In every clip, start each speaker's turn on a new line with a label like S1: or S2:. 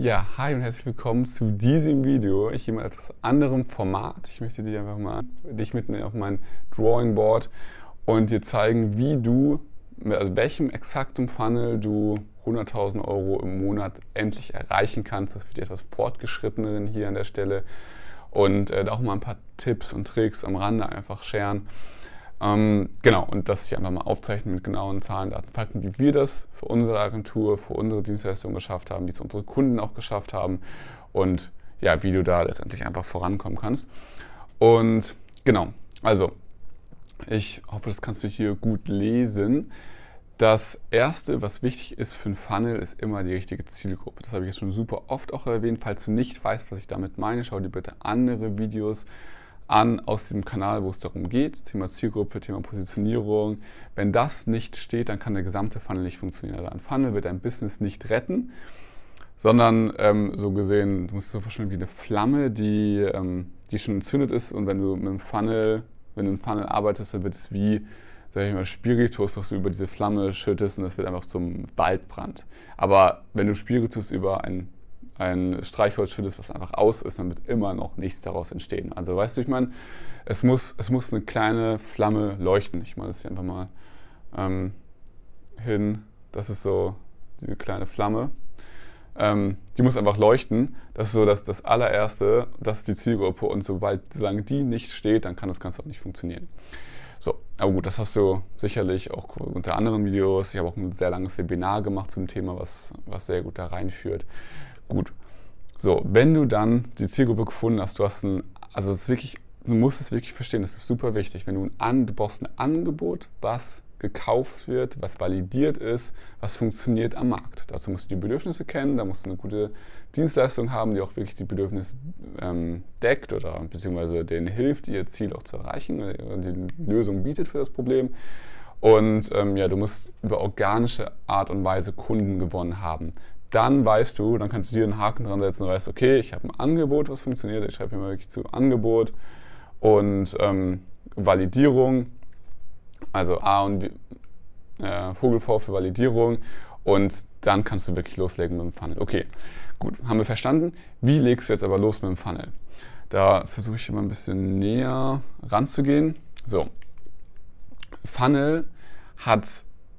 S1: Ja, hi und herzlich willkommen zu diesem Video. Ich gehe mal etwas anderem Format. Ich möchte dir einfach mal dich mitnehmen auf mein Drawing Board und dir zeigen, wie du, mit also welchem exaktem Funnel du 100.000 Euro im Monat endlich erreichen kannst. Das wird die etwas fortgeschritteneren hier an der Stelle und äh, auch mal ein paar Tipps und Tricks am Rande einfach scheren. Ähm, genau, und das hier einfach mal aufzeichnen mit genauen Zahlen, Daten, Fakten, wie wir das für unsere Agentur, für unsere Dienstleistung geschafft haben, wie es unsere Kunden auch geschafft haben und ja, wie du da letztendlich einfach vorankommen kannst. Und genau, also ich hoffe, das kannst du hier gut lesen. Das erste, was wichtig ist für ein Funnel, ist immer die richtige Zielgruppe. Das habe ich jetzt schon super oft auch erwähnt. Falls du nicht weißt, was ich damit meine, schau dir bitte andere Videos an aus diesem Kanal, wo es darum geht, Thema Zielgruppe, Thema Positionierung. Wenn das nicht steht, dann kann der gesamte Funnel nicht funktionieren. Also ein Funnel wird dein Business nicht retten, sondern ähm, so gesehen, du musst es so vorstellen wie eine Flamme, die, ähm, die schon entzündet ist und wenn du mit dem Funnel, wenn du im Funnel arbeitest, dann wird es wie sag ich mal, Spiritus, was du über diese Flamme schüttest und das wird einfach zum Waldbrand. Aber wenn du Spiritus über ein ein Streichholz schüttest, was einfach aus ist, dann wird immer noch nichts daraus entstehen. Also weißt du, ich meine, es muss, es muss eine kleine Flamme leuchten. Ich mache das hier einfach mal ähm, hin. Das ist so diese kleine Flamme. Ähm, die muss einfach leuchten. Das ist so das, das allererste, das ist die Zielgruppe. Und sobald, solange die nicht steht, dann kann das Ganze auch nicht funktionieren. So, aber gut, das hast du sicherlich auch unter anderen Videos. Ich habe auch ein sehr langes Webinar gemacht zum Thema, was, was sehr gut da reinführt. Gut. So, wenn du dann die Zielgruppe gefunden hast, du hast ein, also es ist wirklich, du musst es wirklich verstehen, das ist super wichtig. Wenn du ein, du brauchst ein Angebot, was gekauft wird, was validiert ist, was funktioniert am Markt. Dazu musst du die Bedürfnisse kennen, da musst du eine gute Dienstleistung haben, die auch wirklich die Bedürfnisse ähm, deckt oder beziehungsweise denen hilft, ihr Ziel auch zu erreichen, oder die Lösung bietet für das Problem. Und ähm, ja, du musst über organische Art und Weise Kunden gewonnen haben dann weißt du, dann kannst du dir einen Haken dran setzen und weißt, okay, ich habe ein Angebot, was funktioniert. Ich schreibe hier mal wirklich zu Angebot und ähm, Validierung, also A und äh, Vogel V für Validierung und dann kannst du wirklich loslegen mit dem Funnel. Okay, gut, haben wir verstanden. Wie legst du jetzt aber los mit dem Funnel? Da versuche ich mal ein bisschen näher ranzugehen. So, Funnel hat,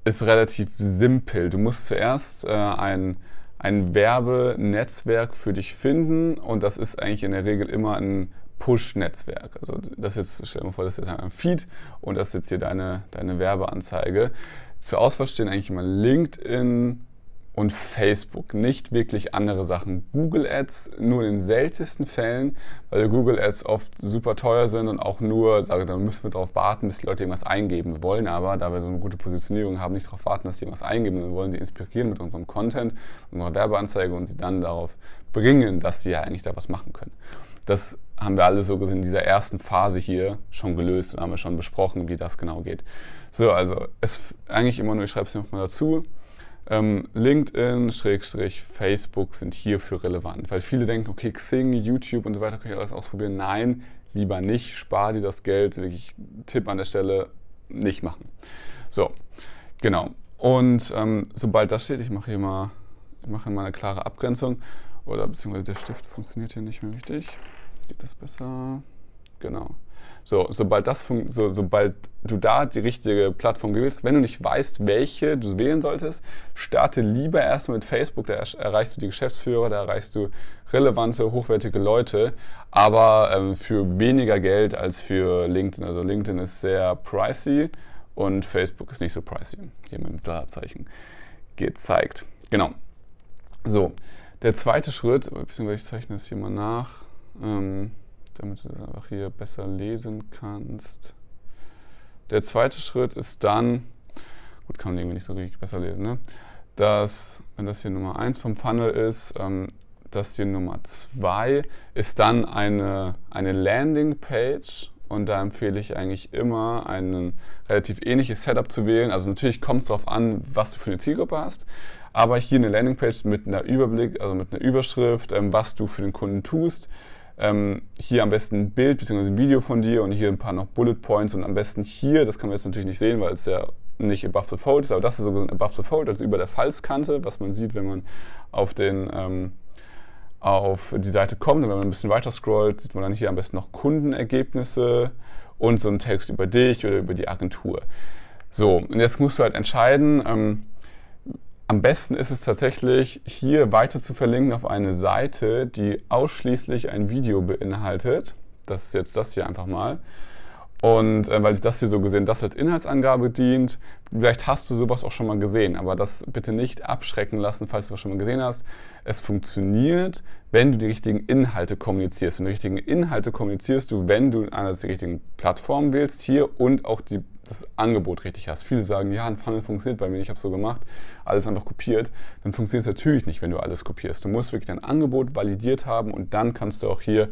S1: ist relativ simpel. Du musst zuerst äh, ein ein Werbenetzwerk für dich finden und das ist eigentlich in der Regel immer ein Push-Netzwerk. Also das jetzt, stell dir mal vor, das ist jetzt ein Feed und das ist jetzt hier deine, deine Werbeanzeige. Zur Auswahl stehen eigentlich immer LinkedIn, und Facebook. Nicht wirklich andere Sachen. Google Ads nur in den seltensten Fällen, weil Google Ads oft super teuer sind und auch nur, sage, da müssen wir darauf warten, bis die Leute irgendwas eingeben. Wir wollen aber, da wir so eine gute Positionierung haben, nicht darauf warten, dass die irgendwas eingeben. Wir wollen die inspirieren mit unserem Content, unserer Werbeanzeige und sie dann darauf bringen, dass sie ja eigentlich da was machen können. Das haben wir alle so gesehen in dieser ersten Phase hier schon gelöst und haben wir schon besprochen, wie das genau geht. So, also es eigentlich immer nur, ich schreibe es nochmal dazu, ähm, LinkedIn, Schrägstrich, Facebook sind hierfür relevant. Weil viele denken, okay, Xing, YouTube und so weiter kann ich alles ausprobieren. Nein, lieber nicht. Spar dir das Geld. Wirklich Tipp an der Stelle, nicht machen. So, genau. Und ähm, sobald das steht, ich mache hier mal, ich mache mal eine klare Abgrenzung. Oder beziehungsweise der Stift funktioniert hier nicht mehr richtig. Geht das besser? Genau. So, sobald, das so, sobald du da die richtige Plattform gewählst, wenn du nicht weißt, welche du wählen solltest, starte lieber erstmal mit Facebook, da erreichst du die Geschäftsführer, da erreichst du relevante, hochwertige Leute, aber ähm, für weniger Geld als für LinkedIn. Also LinkedIn ist sehr pricey und Facebook ist nicht so pricey. Hier mit dem Dollarzeichen gezeigt. Genau. So, der zweite Schritt, beziehungsweise ich zeichne das hier mal nach. Ähm, damit du das einfach hier besser lesen kannst. Der zweite Schritt ist dann, gut, kann man irgendwie nicht so richtig besser lesen, ne? dass, wenn das hier Nummer 1 vom Funnel ist, ähm, das hier Nummer 2 ist dann eine, eine Landingpage und da empfehle ich eigentlich immer ein relativ ähnliches Setup zu wählen. Also natürlich kommt es darauf an, was du für eine Zielgruppe hast, aber hier eine Landingpage mit einer Überblick, also mit einer Überschrift, ähm, was du für den Kunden tust, ähm, hier am besten ein Bild bzw. ein Video von dir und hier ein paar noch Bullet Points und am besten hier, das kann man jetzt natürlich nicht sehen, weil es ja nicht above the fold ist, aber das ist sogar above the fold, also über der Falzkante, was man sieht, wenn man auf den, ähm, auf die Seite kommt und wenn man ein bisschen weiter scrollt, sieht man dann hier am besten noch Kundenergebnisse und so einen Text über dich oder über die Agentur. So, und jetzt musst du halt entscheiden, ähm, am besten ist es tatsächlich, hier weiter zu verlinken auf eine Seite, die ausschließlich ein Video beinhaltet. Das ist jetzt das hier einfach mal. Und äh, weil ich das hier so gesehen, das als Inhaltsangabe dient, vielleicht hast du sowas auch schon mal gesehen, aber das bitte nicht abschrecken lassen, falls du das schon mal gesehen hast. Es funktioniert, wenn du die richtigen Inhalte kommunizierst. Und die richtigen Inhalte kommunizierst du, wenn du einerseits die richtigen Plattformen wählst hier und auch die, das Angebot richtig hast. Viele sagen, ja, ein Funnel funktioniert bei mir, ich habe so gemacht, alles einfach kopiert. Dann funktioniert es natürlich nicht, wenn du alles kopierst. Du musst wirklich dein Angebot validiert haben und dann kannst du auch hier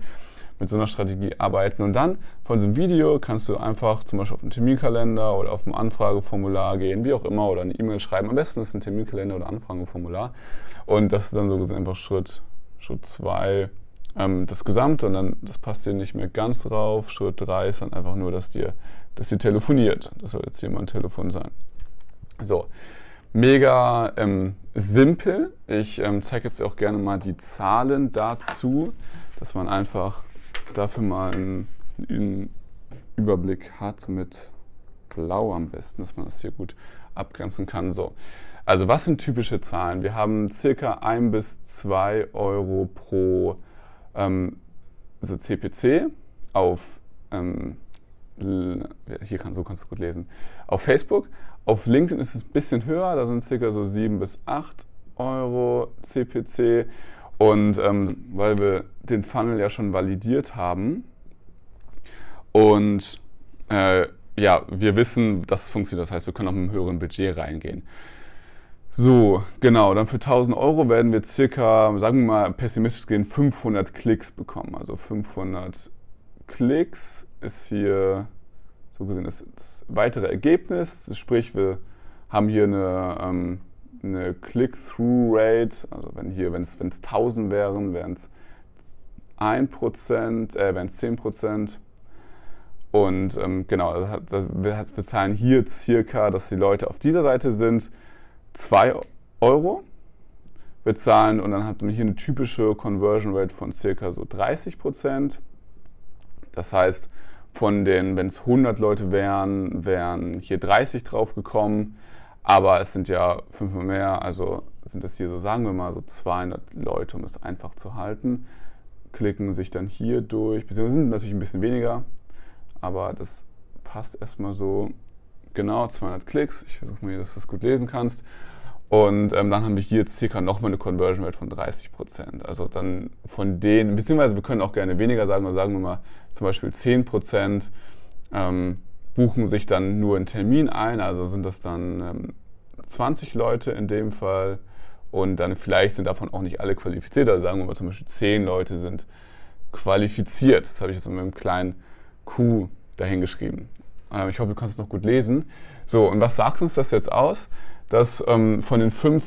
S1: mit so einer Strategie arbeiten. Und dann von einem Video kannst du einfach zum Beispiel auf einen Terminkalender oder auf ein Anfrageformular gehen, wie auch immer, oder eine E-Mail schreiben. Am besten ist ein Terminkalender oder Anfrageformular. Und das ist dann so einfach Schritt 2. Schritt zwei, ähm, das Gesamte und dann, das passt hier nicht mehr ganz drauf. Schritt 3 ist dann einfach nur, dass dir, dass ihr telefoniert. Das soll jetzt ein Telefon sein. So, mega ähm, simpel. Ich ähm, zeige jetzt auch gerne mal die Zahlen dazu, dass man einfach dafür mal einen, einen Überblick hat mit Blau am besten, dass man das hier gut abgrenzen kann. So, also was sind typische Zahlen? Wir haben circa 1 bis 2 Euro pro ähm, also CPC auf, ähm, hier kann, so kannst du gut lesen, auf Facebook. Auf LinkedIn ist es ein bisschen höher, da sind circa so 7 bis 8 Euro CPC. Und ähm, weil wir den Funnel ja schon validiert haben und äh, ja, wir wissen, dass es funktioniert, das heißt, wir können auch mit einem höheren Budget reingehen. So, genau, dann für 1000 Euro werden wir circa, sagen wir mal pessimistisch gehen, 500 Klicks bekommen. Also 500 Klicks ist hier so gesehen das, das weitere Ergebnis. Sprich, wir haben hier eine ähm, eine Click-Through-Rate, also wenn hier, wenn es 1000 wären, wären es 1%, äh, wären es 10%. Und ähm, genau, das, das, wir zahlen hier circa, dass die Leute auf dieser Seite sind, 2 Euro bezahlen und dann hat man hier eine typische Conversion Rate von circa so 30% Das heißt, von den, wenn es 100 Leute wären, wären hier 30 drauf gekommen. Aber es sind ja fünfmal mehr, also sind das hier so, sagen wir mal, so 200 Leute, um das einfach zu halten. Klicken sich dann hier durch, beziehungsweise sind natürlich ein bisschen weniger, aber das passt erstmal so. Genau, 200 Klicks. Ich versuche mal, dass du das gut lesen kannst. Und ähm, dann haben wir hier jetzt circa nochmal eine Conversion Rate von 30 Prozent. Also dann von denen, beziehungsweise wir können auch gerne weniger sagen, sagen wir mal zum Beispiel 10 Prozent. Ähm, buchen sich dann nur einen Termin ein, also sind das dann ähm, 20 Leute in dem Fall und dann vielleicht sind davon auch nicht alle qualifiziert, also sagen wir mal zum Beispiel 10 Leute sind qualifiziert. Das habe ich jetzt mit einem kleinen Q dahingeschrieben. Ähm, ich hoffe, du kannst es noch gut lesen. So, und was sagt uns das jetzt aus? Dass ähm, von den fünf,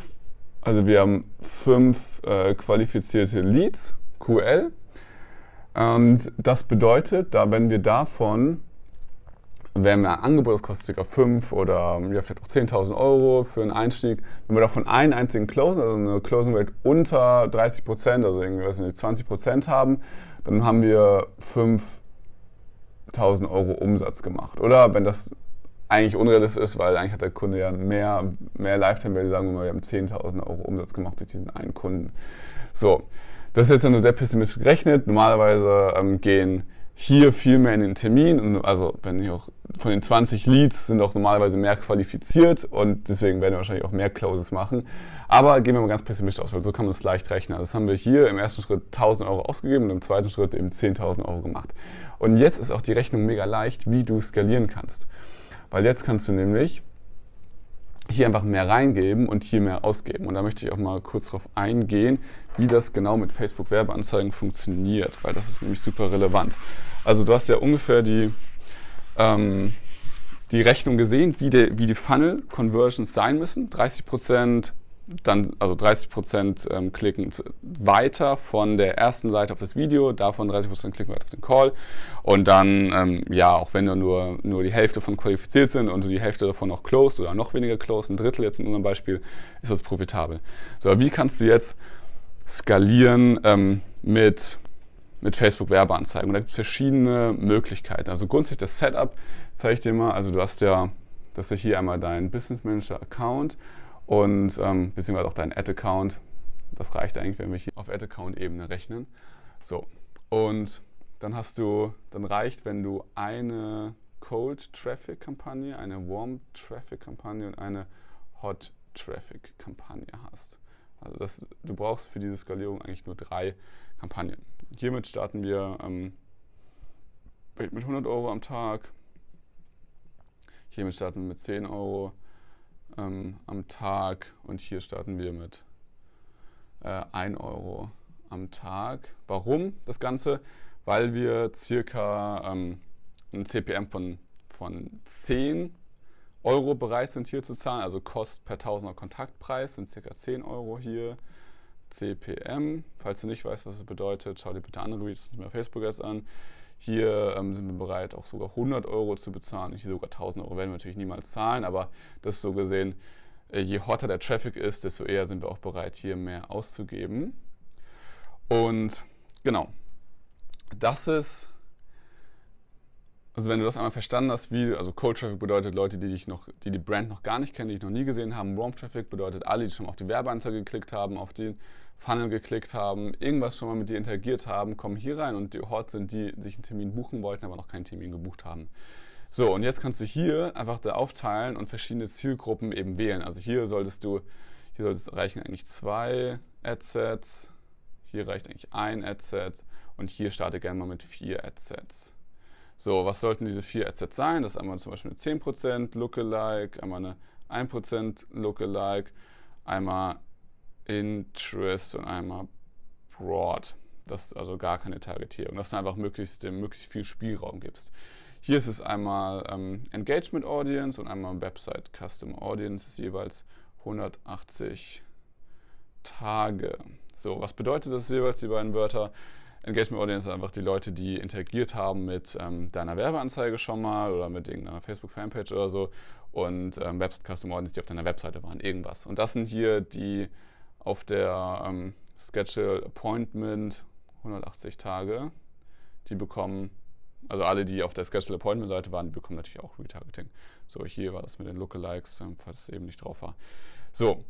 S1: also wir haben fünf äh, qualifizierte Leads, QL, und das bedeutet, da wenn wir davon wenn wir ein Angebot, das kostet ca. 5 oder ja, vielleicht auch 10.000 Euro für einen Einstieg, wenn wir davon einen einzigen closen, also eine Closing Rate unter 30 Prozent, also irgendwie weiß nicht, 20 Prozent haben, dann haben wir 5.000 Euro Umsatz gemacht. Oder wenn das eigentlich unrealistisch ist, weil eigentlich hat der Kunde ja mehr, mehr Lifetime Value, sagen wir mal, wir haben 10.000 Euro Umsatz gemacht durch diesen einen Kunden. So, das ist jetzt nur sehr pessimistisch gerechnet. Normalerweise ähm, gehen hier viel mehr in den Termin. Also wenn ich auch von den 20 Leads sind auch normalerweise mehr qualifiziert und deswegen werden wir wahrscheinlich auch mehr Closes machen. Aber gehen wir mal ganz pessimistisch aus, weil so kann man es leicht rechnen. Also das haben wir hier im ersten Schritt 1000 Euro ausgegeben und im zweiten Schritt eben 10.000 Euro gemacht. Und jetzt ist auch die Rechnung mega leicht, wie du skalieren kannst. Weil jetzt kannst du nämlich hier einfach mehr reingeben und hier mehr ausgeben. Und da möchte ich auch mal kurz darauf eingehen, wie das genau mit Facebook Werbeanzeigen funktioniert, weil das ist nämlich super relevant. Also du hast ja ungefähr die, ähm, die Rechnung gesehen, wie die, wie die Funnel Conversions sein müssen. 30 Prozent dann also 30 Prozent ähm, klicken weiter von der ersten Seite auf das Video, davon 30 Prozent klicken weiter auf den Call und dann, ähm, ja, auch wenn da nur, nur die Hälfte davon qualifiziert sind und die Hälfte davon auch closed oder noch weniger closed, ein Drittel jetzt in unserem Beispiel, ist das profitabel. So, wie kannst du jetzt skalieren ähm, mit, mit Facebook-Werbeanzeigen. Und da gibt es verschiedene Möglichkeiten. Also grundsätzlich das Setup zeige ich dir mal. Also du hast ja, das ist hier einmal dein Business Manager-Account und ähm, beziehungsweise auch dein Ad-Account. Das reicht eigentlich, wenn wir hier auf Ad-Account-Ebene rechnen. So, und dann hast du, dann reicht, wenn du eine Cold Traffic Kampagne, eine Warm Traffic Kampagne und eine Hot Traffic Kampagne hast. Also das, du brauchst für diese Skalierung eigentlich nur drei Kampagnen. Hiermit starten wir ähm, mit 100 Euro am Tag. Hiermit starten wir mit 10 Euro ähm, am Tag und hier starten wir mit äh, 1 Euro am Tag. Warum das Ganze? Weil wir circa ähm, ein CPM von, von 10 Euro bereit sind hier zu zahlen, also Kost per Tausender Kontaktpreis sind circa 10 Euro hier. CPM, falls du nicht weißt, was es bedeutet, schau dir bitte andere Videos bei Facebook jetzt an. Hier ähm, sind wir bereit, auch sogar 100 Euro zu bezahlen. Hier sogar 1000 Euro werden wir natürlich niemals zahlen, aber das ist so gesehen, äh, je hotter der Traffic ist, desto eher sind wir auch bereit, hier mehr auszugeben. Und genau, das ist also wenn du das einmal verstanden hast, wie, also Cold Traffic bedeutet Leute, die dich noch, die die Brand noch gar nicht kennen, die dich noch nie gesehen haben. Warm Traffic bedeutet alle, die schon auf die Werbeanzeige geklickt haben, auf den Funnel geklickt haben, irgendwas schon mal mit dir interagiert haben, kommen hier rein und die Hot sind die, die sich einen Termin buchen wollten, aber noch keinen Termin gebucht haben. So, und jetzt kannst du hier einfach da aufteilen und verschiedene Zielgruppen eben wählen. Also hier solltest du, hier solltest reichen eigentlich zwei Adsets, hier reicht eigentlich ein Adset und hier starte gerne mal mit vier Adsets. So, was sollten diese vier Assets sein? Das ist einmal zum Beispiel eine 10% Lookalike, einmal eine 1% Lookalike, einmal Interest und einmal Broad. Das ist also gar keine Targetierung, dass du einfach möglichst, möglichst viel Spielraum gibst. Hier ist es einmal ähm, Engagement Audience und einmal Website Custom Audience, das ist jeweils 180 Tage. So, was bedeutet das jeweils, die beiden Wörter? Engagement Audience sind einfach die Leute, die interagiert haben mit ähm, deiner Werbeanzeige schon mal oder mit irgendeiner Facebook-Fanpage oder so. Und ähm, Website Custom Audience, die auf deiner Webseite waren, irgendwas. Und das sind hier die auf der ähm, Schedule Appointment 180 Tage. Die bekommen, also alle, die auf der Schedule Appointment Seite waren, die bekommen natürlich auch Retargeting. So, hier war das mit den Lookalikes, ähm, falls es eben nicht drauf war. So,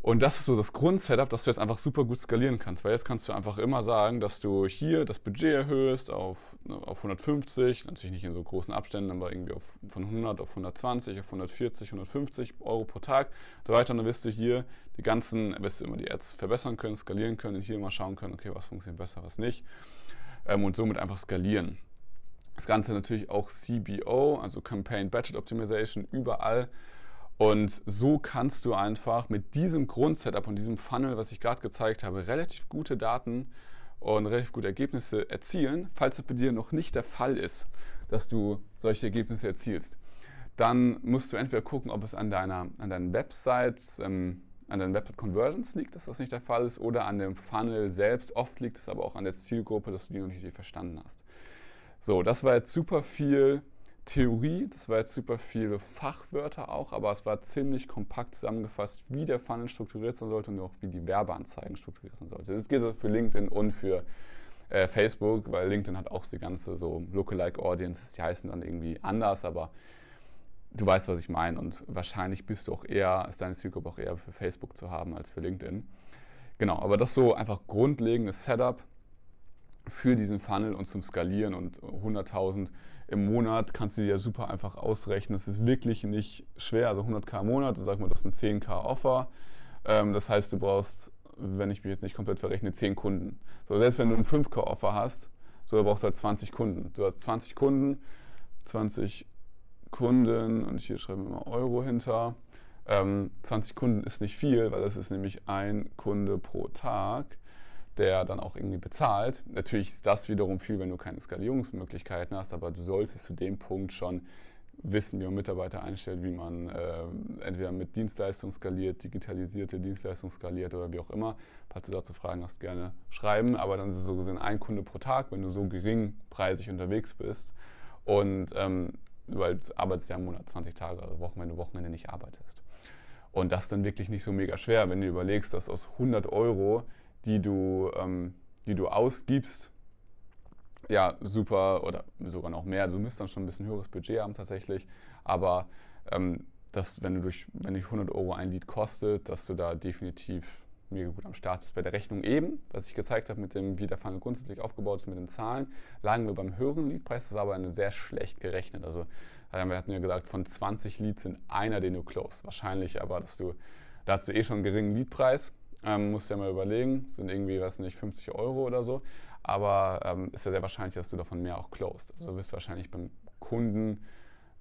S1: und das ist so das Grundsetup, dass du jetzt einfach super gut skalieren kannst. Weil jetzt kannst du einfach immer sagen, dass du hier das Budget erhöhst auf, ne, auf 150, natürlich nicht in so großen Abständen, aber irgendwie auf, von 100 auf 120, auf 140, 150 Euro pro Tag. Weiter, dann wirst du hier die ganzen, wirst du immer die Ads verbessern können, skalieren können und hier mal schauen können, okay, was funktioniert besser, was nicht. Ähm, und somit einfach skalieren. Das Ganze natürlich auch CBO, also Campaign Budget Optimization, überall und so kannst du einfach mit diesem Grundsetup und diesem Funnel, was ich gerade gezeigt habe, relativ gute Daten und relativ gute Ergebnisse erzielen. Falls das bei dir noch nicht der Fall ist, dass du solche Ergebnisse erzielst, dann musst du entweder gucken, ob es an, deiner, an deinen Websites, ähm, an deinen Website Conversions liegt, dass das nicht der Fall ist, oder an dem Funnel selbst. Oft liegt es aber auch an der Zielgruppe, dass du die noch nicht verstanden hast. So, das war jetzt super viel Theorie, das war jetzt super viele Fachwörter auch, aber es war ziemlich kompakt zusammengefasst, wie der Funnel strukturiert sein sollte und auch wie die Werbeanzeigen strukturiert sein sollte. Das gilt für LinkedIn und für äh, Facebook, weil LinkedIn hat auch die ganze so Lookalike Audiences, die heißen dann irgendwie anders, aber du weißt, was ich meine und wahrscheinlich bist du auch eher, ist deine Zielgruppe auch eher für Facebook zu haben als für LinkedIn. Genau, aber das so einfach grundlegendes Setup für diesen Funnel und zum Skalieren und 100.000 im Monat kannst du dir ja super einfach ausrechnen. Das ist wirklich nicht schwer. Also 100k im Monat, sag mal, das sind 10k Offer. Ähm, das heißt, du brauchst, wenn ich mich jetzt nicht komplett verrechne, 10 Kunden. So, selbst wenn du ein 5k Offer hast, so brauchst du halt 20 Kunden. Du hast 20 Kunden, 20 Kunden und hier schreiben wir mal Euro hinter. Ähm, 20 Kunden ist nicht viel, weil das ist nämlich ein Kunde pro Tag der dann auch irgendwie bezahlt. Natürlich ist das wiederum viel, wenn du keine Skalierungsmöglichkeiten hast, aber du solltest zu dem Punkt schon wissen, wie man Mitarbeiter einstellt, wie man äh, entweder mit Dienstleistung skaliert, digitalisierte Dienstleistung skaliert oder wie auch immer. Falls du dazu Fragen hast, gerne schreiben. Aber dann ist es so gesehen ein Kunde pro Tag, wenn du so geringpreisig unterwegs bist. Und ähm, weil du arbeitest ja im Monat 20 Tage, also Wochen, wenn du Wochenende nicht arbeitest. Und das ist dann wirklich nicht so mega schwer, wenn du überlegst, dass aus 100 Euro die du, ähm, die du ausgibst, ja, super oder sogar noch mehr. Du müsst dann schon ein bisschen höheres Budget haben tatsächlich, aber ähm, dass, wenn du durch, wenn dich 100 Euro ein Lied kostet, dass du da definitiv mega gut am Start bist. Bei der Rechnung eben, was ich gezeigt habe, mit dem, wie der Funnel grundsätzlich aufgebaut ist, mit den Zahlen, lagen wir beim höheren Leadpreis, das ist aber eine sehr schlecht gerechnet. Also wir hatten ja gesagt, von 20 Leads sind einer, den du close. Wahrscheinlich aber, dass du, da hast du eh schon einen geringen Leadpreis, ähm, musst du ja mal überlegen, sind irgendwie, weiß nicht, 50 Euro oder so. Aber ähm, ist ja sehr wahrscheinlich, dass du davon mehr auch closed. Also wirst du wahrscheinlich beim Kunden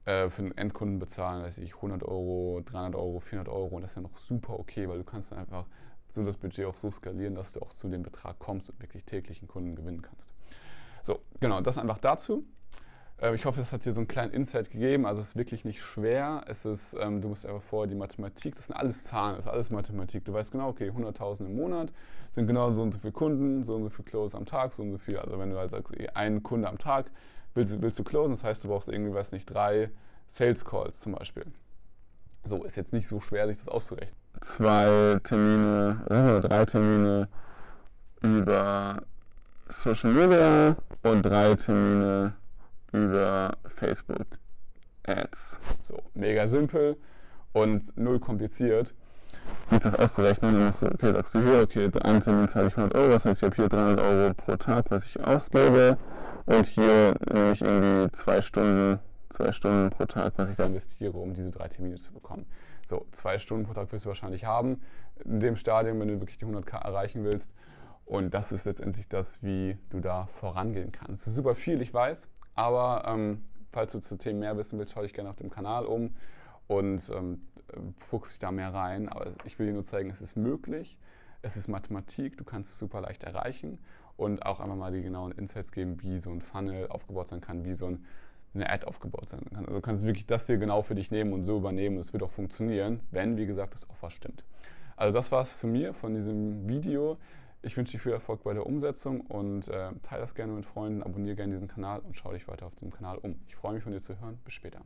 S1: äh, für einen Endkunden bezahlen, weiß ich, 100 Euro, 300 Euro, 400 Euro und das ist ja noch super okay, weil du kannst dann einfach so das Budget auch so skalieren, dass du auch zu dem Betrag kommst und wirklich täglich einen Kunden gewinnen kannst. So, genau, das einfach dazu. Äh, ich hoffe, das hat dir so einen kleinen Insight gegeben. Also es ist wirklich nicht schwer. Es ist, ähm, du musst einfach vorher die Mathematik, das sind alles Zahlen, das ist alles Mathematik. Du weißt genau, okay, 100.000 im Monat sind genau so und so viele Kunden, so und so viel Close am Tag, so und so viel. Also wenn du halt sagst, einen Kunde am Tag willst, willst du closen, das heißt, du brauchst irgendwie, weiß nicht, drei Sales Calls zum Beispiel. So, ist jetzt nicht so schwer, sich das auszurechnen.
S2: Zwei Termine oder drei Termine über Social Media und drei Termine über Facebook Ads.
S1: So, mega simpel und null kompliziert.
S2: Sich das auszurechnen, dann musst du, okay, sagst du hier, okay, einen Termin zahle ich 100 Euro, das heißt, ich habe hier 300 Euro pro Tag, was ich ausgebe und hier nehme ich irgendwie zwei Stunden zwei Stunden pro Tag, was ich da investiere, um diese drei Termine zu bekommen. So, zwei Stunden pro Tag wirst du wahrscheinlich haben in dem Stadium, wenn du wirklich die 100k erreichen willst. Und das ist letztendlich das, wie du da vorangehen kannst. Das ist super viel, ich weiß, aber ähm, falls du zu Themen mehr wissen willst, schau dich gerne auf dem Kanal um und ähm, fuchs dich da mehr rein. Aber ich will dir nur zeigen, es ist möglich. Es ist Mathematik, du kannst es super leicht erreichen und auch einfach mal die genauen Insights geben, wie so ein Funnel aufgebaut sein kann, wie so ein eine Ad aufgebaut sein kann. Also du kannst wirklich das hier genau für dich nehmen und so übernehmen und es wird auch funktionieren, wenn, wie gesagt, das Offer stimmt. Also das war es zu mir von diesem Video. Ich wünsche dir viel Erfolg bei der Umsetzung und äh, teile das gerne mit Freunden, abonniere gerne diesen Kanal und schau dich weiter auf diesem Kanal um. Ich freue mich von dir zu hören. Bis später.